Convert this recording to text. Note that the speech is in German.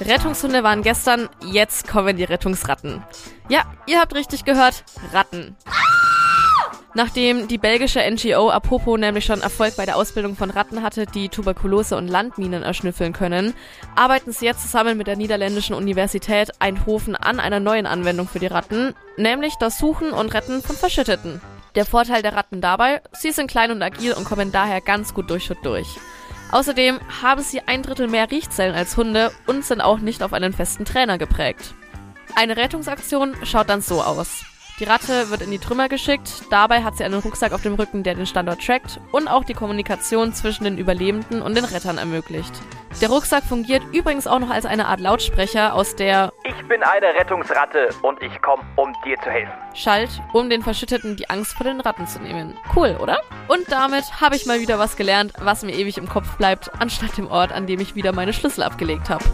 Rettungshunde waren gestern, jetzt kommen die Rettungsratten. Ja, ihr habt richtig gehört, Ratten. Nachdem die belgische NGO Apopo nämlich schon Erfolg bei der Ausbildung von Ratten hatte, die Tuberkulose und Landminen erschnüffeln können, arbeiten sie jetzt zusammen mit der niederländischen Universität Eindhoven an einer neuen Anwendung für die Ratten, nämlich das Suchen und Retten von Verschütteten. Der Vorteil der Ratten dabei, sie sind klein und agil und kommen daher ganz gut durch Schutt durch. Außerdem haben sie ein Drittel mehr Riechzellen als Hunde und sind auch nicht auf einen festen Trainer geprägt. Eine Rettungsaktion schaut dann so aus. Die Ratte wird in die Trümmer geschickt, dabei hat sie einen Rucksack auf dem Rücken, der den Standort trackt und auch die Kommunikation zwischen den Überlebenden und den Rettern ermöglicht. Der Rucksack fungiert übrigens auch noch als eine Art Lautsprecher, aus der Ich bin eine Rettungsratte und ich komme, um dir zu helfen. schallt, um den Verschütteten die Angst vor den Ratten zu nehmen. Cool, oder? Und damit habe ich mal wieder was gelernt, was mir ewig im Kopf bleibt, anstatt dem Ort, an dem ich wieder meine Schlüssel abgelegt habe.